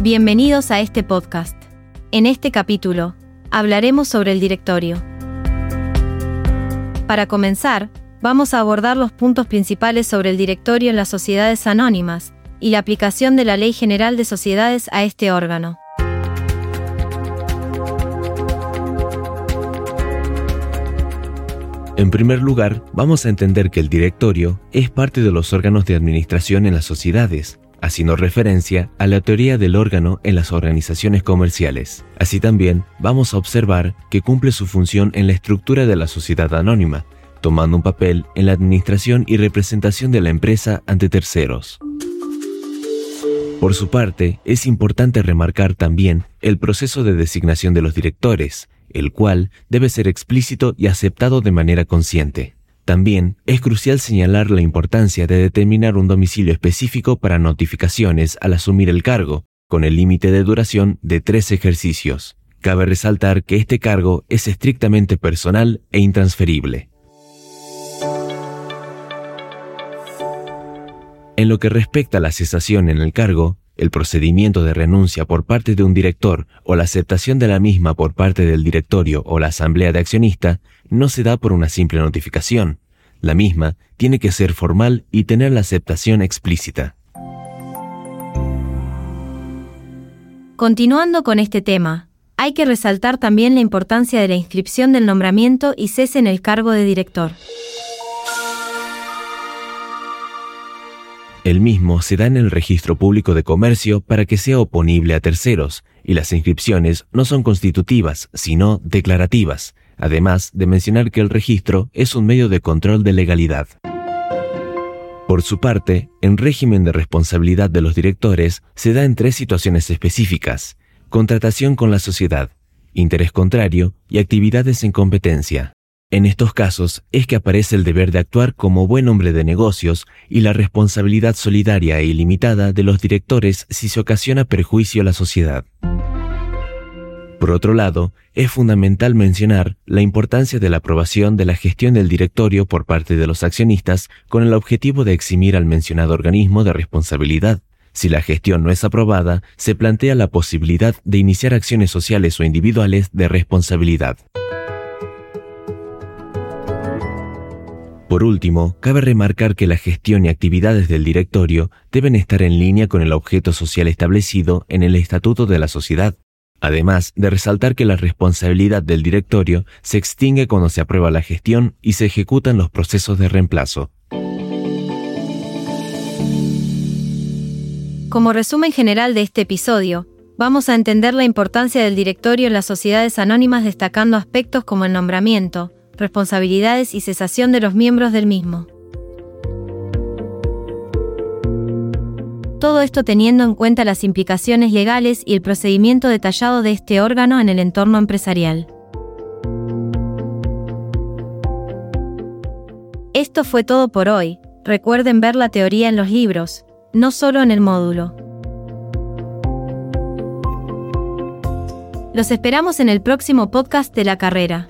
Bienvenidos a este podcast. En este capítulo, hablaremos sobre el directorio. Para comenzar, vamos a abordar los puntos principales sobre el directorio en las sociedades anónimas y la aplicación de la Ley General de Sociedades a este órgano. En primer lugar, vamos a entender que el directorio es parte de los órganos de administración en las sociedades, haciendo referencia a la teoría del órgano en las organizaciones comerciales. Así también vamos a observar que cumple su función en la estructura de la sociedad anónima, tomando un papel en la administración y representación de la empresa ante terceros. Por su parte, es importante remarcar también el proceso de designación de los directores, el cual debe ser explícito y aceptado de manera consciente. También es crucial señalar la importancia de determinar un domicilio específico para notificaciones al asumir el cargo, con el límite de duración de tres ejercicios. Cabe resaltar que este cargo es estrictamente personal e intransferible. En lo que respecta a la cesación en el cargo, el procedimiento de renuncia por parte de un director o la aceptación de la misma por parte del directorio o la asamblea de accionista no se da por una simple notificación. La misma tiene que ser formal y tener la aceptación explícita. Continuando con este tema, hay que resaltar también la importancia de la inscripción del nombramiento y cese en el cargo de director. El mismo se da en el registro público de comercio para que sea oponible a terceros, y las inscripciones no son constitutivas, sino declarativas, además de mencionar que el registro es un medio de control de legalidad. Por su parte, en régimen de responsabilidad de los directores se da en tres situaciones específicas, contratación con la sociedad, interés contrario y actividades en competencia. En estos casos es que aparece el deber de actuar como buen hombre de negocios y la responsabilidad solidaria e ilimitada de los directores si se ocasiona perjuicio a la sociedad. Por otro lado, es fundamental mencionar la importancia de la aprobación de la gestión del directorio por parte de los accionistas con el objetivo de eximir al mencionado organismo de responsabilidad. Si la gestión no es aprobada, se plantea la posibilidad de iniciar acciones sociales o individuales de responsabilidad. Por último, cabe remarcar que la gestión y actividades del directorio deben estar en línea con el objeto social establecido en el Estatuto de la Sociedad, además de resaltar que la responsabilidad del directorio se extingue cuando se aprueba la gestión y se ejecutan los procesos de reemplazo. Como resumen general de este episodio, vamos a entender la importancia del directorio en las sociedades anónimas destacando aspectos como el nombramiento, responsabilidades y cesación de los miembros del mismo. Todo esto teniendo en cuenta las implicaciones legales y el procedimiento detallado de este órgano en el entorno empresarial. Esto fue todo por hoy. Recuerden ver la teoría en los libros, no solo en el módulo. Los esperamos en el próximo podcast de la carrera.